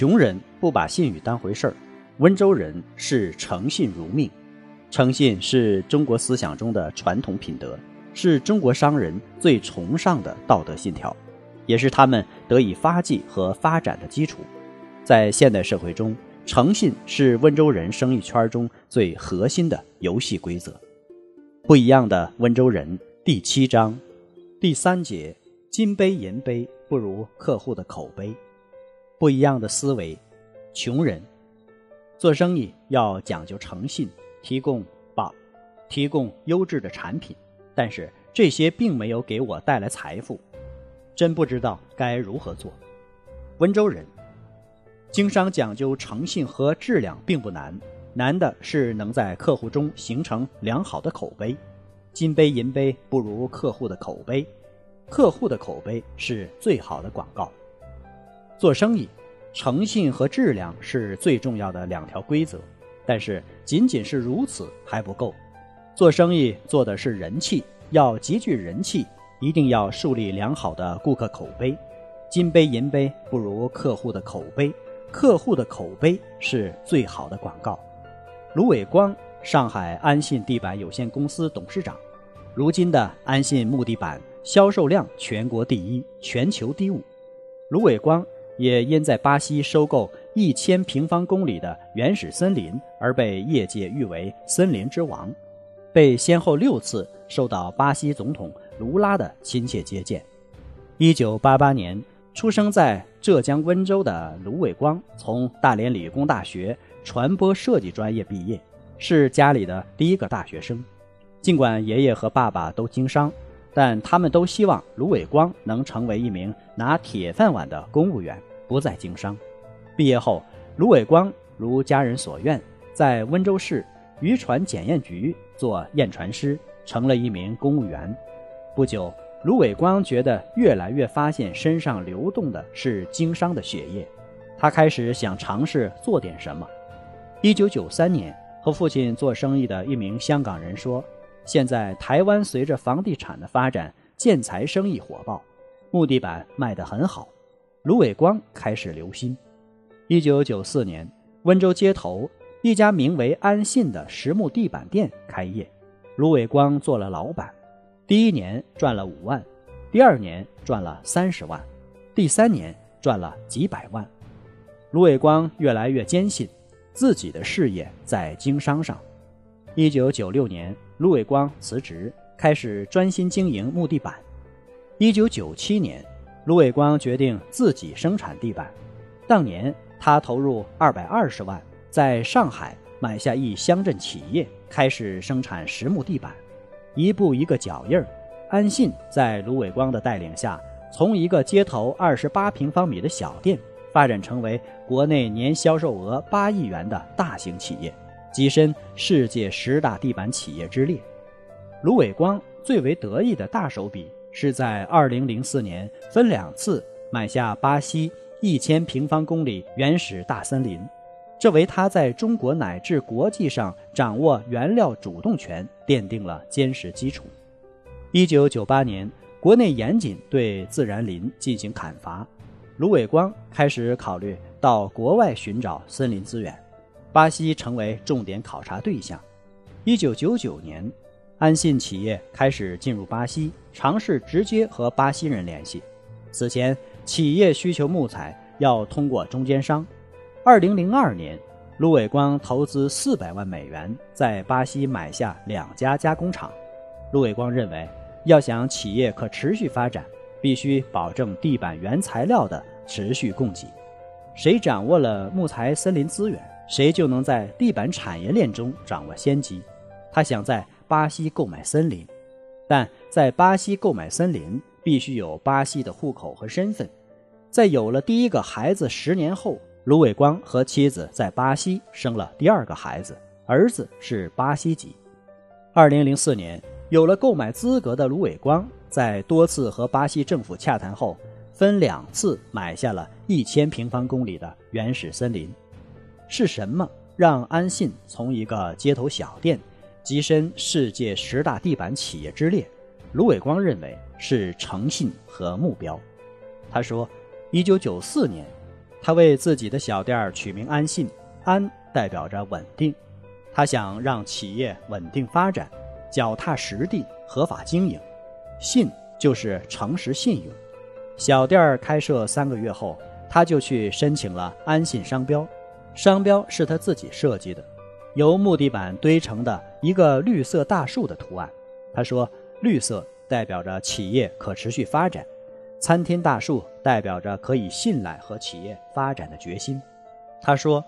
穷人不把信誉当回事儿，温州人视诚信如命。诚信是中国思想中的传统品德，是中国商人最崇尚的道德信条，也是他们得以发迹和发展的基础。在现代社会中，诚信是温州人生意圈中最核心的游戏规则。不一样的温州人第七章第三节：金杯银杯不如客户的口碑。不一样的思维，穷人做生意要讲究诚信，提供宝，提供优质的产品，但是这些并没有给我带来财富，真不知道该如何做。温州人经商讲究诚信和质量并不难，难的是能在客户中形成良好的口碑。金杯银杯不如客户的口碑，客户的口碑是最好的广告。做生意，诚信和质量是最重要的两条规则。但是仅仅是如此还不够，做生意做的是人气，要集聚人气，一定要树立良好的顾客口碑。金杯银杯不如客户的口碑，客户的口碑是最好的广告。卢伟光，上海安信地板有限公司董事长，如今的安信木地板销售量全国第一，全球第五。卢伟光。也因在巴西收购一千平方公里的原始森林而被业界誉为“森林之王”，被先后六次受到巴西总统卢拉的亲切接见。一九八八年出生在浙江温州的卢伟光，从大连理工大学传播设计专业毕业，是家里的第一个大学生。尽管爷爷和爸爸都经商，但他们都希望卢伟光能成为一名拿铁饭碗的公务员。不再经商，毕业后，卢伟光如家人所愿，在温州市渔船检验局做验船师，成了一名公务员。不久，卢伟光觉得越来越发现身上流动的是经商的血液，他开始想尝试做点什么。一九九三年，和父亲做生意的一名香港人说：“现在台湾随着房地产的发展，建材生意火爆，木地板卖得很好。”卢伟光开始留心。一九九四年，温州街头一家名为“安信”的实木地板店开业，卢伟光做了老板。第一年赚了五万，第二年赚了三十万，第三年赚了几百万。卢伟光越来越坚信自己的事业在经商上。一九九六年，卢伟光辞职，开始专心经营木地板。一九九七年。卢伟光决定自己生产地板。当年，他投入二百二十万，在上海买下一乡镇企业，开始生产实木地板。一步一个脚印儿，安信在卢伟光的带领下，从一个街头二十八平方米的小店，发展成为国内年销售额八亿元的大型企业，跻身世界十大地板企业之列。卢伟光最为得意的大手笔。是在二零零四年分两次买下巴西一千平方公里原始大森林，这为他在中国乃至国际上掌握原料主动权奠定了坚实基础。一九九八年，国内严谨对自然林进行砍伐，卢伟光开始考虑到国外寻找森林资源，巴西成为重点考察对象。一九九九年。安信企业开始进入巴西，尝试直接和巴西人联系。此前，企业需求木材要通过中间商。二零零二年，卢伟光投资四百万美元在巴西买下两家加工厂。卢伟光认为，要想企业可持续发展，必须保证地板原材料的持续供给。谁掌握了木材森林资源，谁就能在地板产业链中掌握先机。他想在。巴西购买森林，但在巴西购买森林必须有巴西的户口和身份。在有了第一个孩子十年后，卢伟光和妻子在巴西生了第二个孩子，儿子是巴西籍。二零零四年，有了购买资格的卢伟光，在多次和巴西政府洽谈后，分两次买下了一千平方公里的原始森林。是什么让安信从一个街头小店跻身世界十大地板企业之列？卢伟光认为是诚信和目标。他说。一九九四年，他为自己的小店取名“安信”，安代表着稳定，他想让企业稳定发展，脚踏实地、合法经营。信就是诚实信用。小店开设三个月后，他就去申请了安信商标，商标是他自己设计的，由木地板堆成的一个绿色大树的图案。他说：“绿色代表着企业可持续发展。”参天大树代表着可以信赖和企业发展的决心。他说：“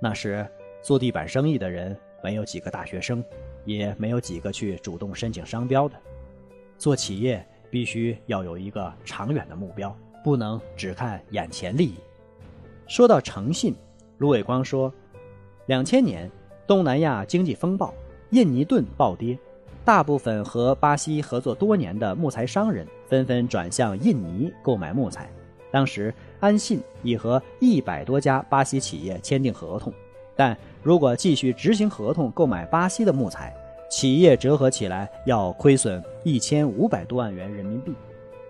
那时做地板生意的人没有几个大学生，也没有几个去主动申请商标的。做企业必须要有一个长远的目标，不能只看眼前利益。”说到诚信，卢伟光说：“两千年东南亚经济风暴，印尼盾暴跌。”大部分和巴西合作多年的木材商人纷纷转向印尼购买木材。当时，安信已和一百多家巴西企业签订合同，但如果继续执行合同购买巴西的木材，企业折合起来要亏损一千五百多万元人民币，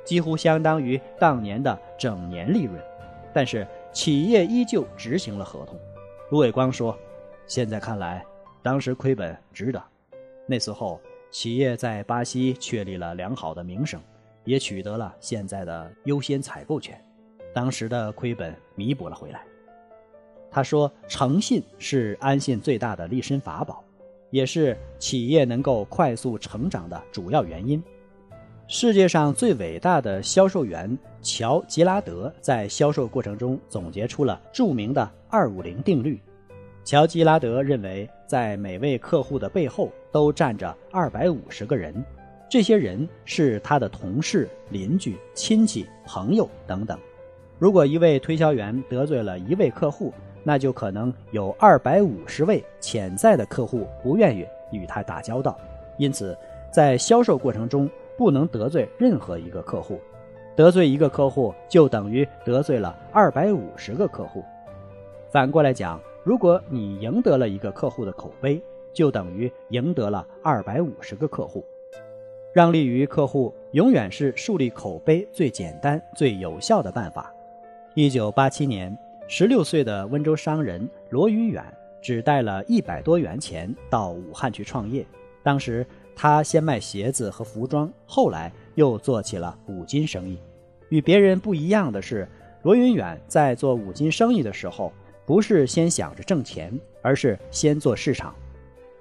几乎相当于当年的整年利润。但是，企业依旧执行了合同。卢伟光说：“现在看来，当时亏本值得。那时候。”企业在巴西确立了良好的名声，也取得了现在的优先采购权，当时的亏本弥补了回来。他说：“诚信是安信最大的立身法宝，也是企业能够快速成长的主要原因。”世界上最伟大的销售员乔吉拉德在销售过程中总结出了著名的“二五零定律”。乔吉拉德认为，在每位客户的背后都站着二百五十个人，这些人是他的同事、邻居、亲戚、朋友等等。如果一位推销员得罪了一位客户，那就可能有二百五十位潜在的客户不愿意与他打交道。因此，在销售过程中不能得罪任何一个客户，得罪一个客户就等于得罪了二百五十个客户。反过来讲。如果你赢得了一个客户的口碑，就等于赢得了二百五十个客户。让利于客户，永远是树立口碑最简单、最有效的办法。一九八七年，十六岁的温州商人罗云远只带了一百多元钱到武汉去创业。当时他先卖鞋子和服装，后来又做起了五金生意。与别人不一样的是，罗云远在做五金生意的时候。不是先想着挣钱，而是先做市场。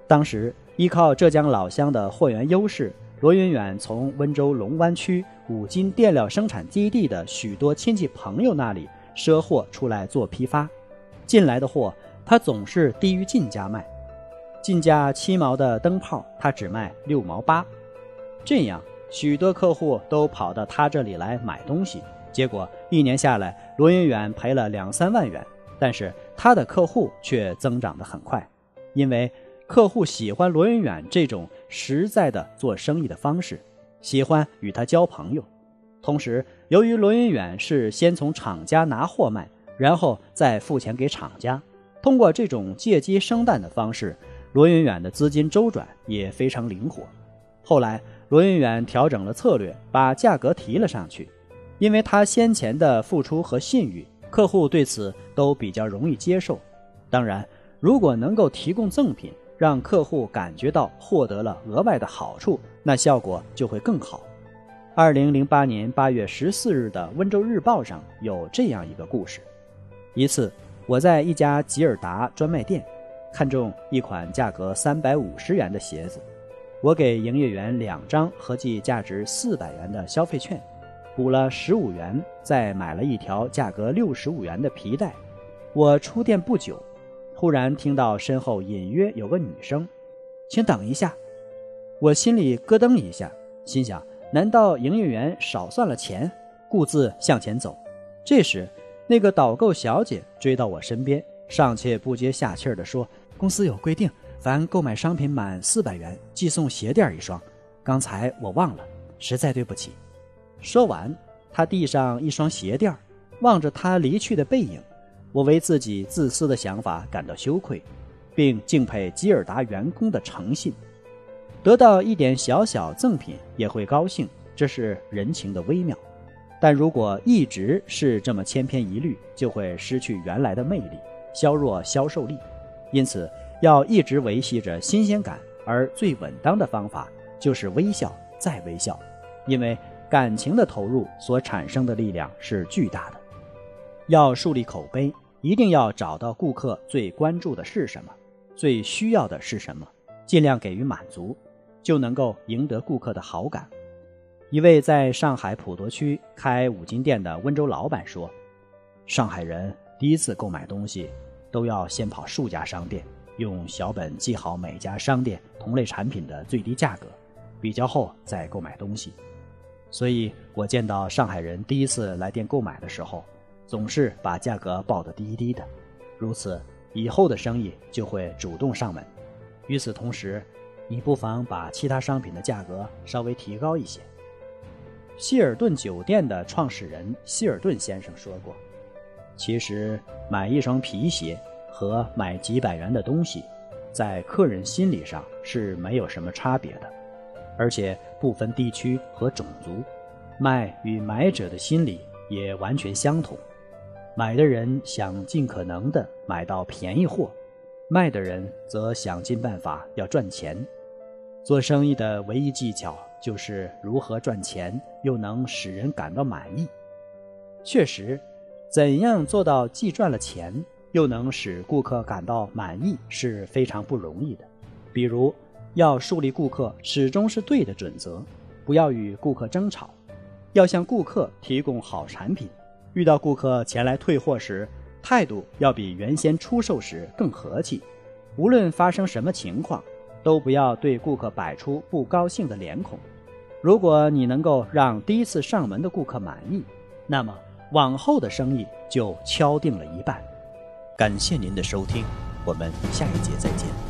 当时依靠浙江老乡的货源优势，罗云远从温州龙湾区五金垫料生产基地的许多亲戚朋友那里赊货出来做批发。进来的货他总是低于进价卖，进价七毛的灯泡他只卖六毛八。这样许多客户都跑到他这里来买东西，结果一年下来，罗云远赔了两三万元。但是他的客户却增长得很快，因为客户喜欢罗云远这种实在的做生意的方式，喜欢与他交朋友。同时，由于罗云远是先从厂家拿货卖，然后再付钱给厂家，通过这种借鸡生蛋的方式，罗云远的资金周转也非常灵活。后来，罗云远调整了策略，把价格提了上去，因为他先前的付出和信誉。客户对此都比较容易接受，当然，如果能够提供赠品，让客户感觉到获得了额外的好处，那效果就会更好。二零零八年八月十四日的《温州日报》上有这样一个故事：一次，我在一家吉尔达专卖店，看中一款价格三百五十元的鞋子，我给营业员两张合计价值四百元的消费券。补了十五元，再买了一条价格六十五元的皮带。我出店不久，忽然听到身后隐约有个女声：“请等一下。”我心里咯噔一下，心想：难道营业员少算了钱？故自向前走。这时，那个导购小姐追到我身边，上气不接下气地说：“公司有规定，凡购买商品满四百元，即送鞋垫一双。刚才我忘了，实在对不起。”说完，他递上一双鞋垫儿，望着他离去的背影，我为自己自私的想法感到羞愧，并敬佩吉尔达员工的诚信。得到一点小小赠品也会高兴，这是人情的微妙。但如果一直是这么千篇一律，就会失去原来的魅力，削弱销售力。因此，要一直维系着新鲜感，而最稳当的方法就是微笑再微笑，因为感情的投入所产生的力量是巨大的。要树立口碑，一定要找到顾客最关注的是什么，最需要的是什么，尽量给予满足。就能够赢得顾客的好感。一位在上海普陀区开五金店的温州老板说：“上海人第一次购买东西，都要先跑数家商店，用小本记好每家商店同类产品的最低价格，比较后再购买东西。所以我见到上海人第一次来店购买的时候，总是把价格报得低低的，如此以后的生意就会主动上门。与此同时。”你不妨把其他商品的价格稍微提高一些。希尔顿酒店的创始人希尔顿先生说过：“其实买一双皮鞋和买几百元的东西，在客人心理上是没有什么差别的，而且不分地区和种族，卖与买者的心理也完全相同。买的人想尽可能的买到便宜货，卖的人则想尽办法要赚钱。”做生意的唯一技巧就是如何赚钱又能使人感到满意。确实，怎样做到既赚了钱又能使顾客感到满意是非常不容易的。比如，要树立顾客始终是对的准则，不要与顾客争吵，要向顾客提供好产品。遇到顾客前来退货时，态度要比原先出售时更和气。无论发生什么情况。都不要对顾客摆出不高兴的脸孔。如果你能够让第一次上门的顾客满意，那么往后的生意就敲定了一半。感谢您的收听，我们下一节再见。